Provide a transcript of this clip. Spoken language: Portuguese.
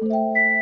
Música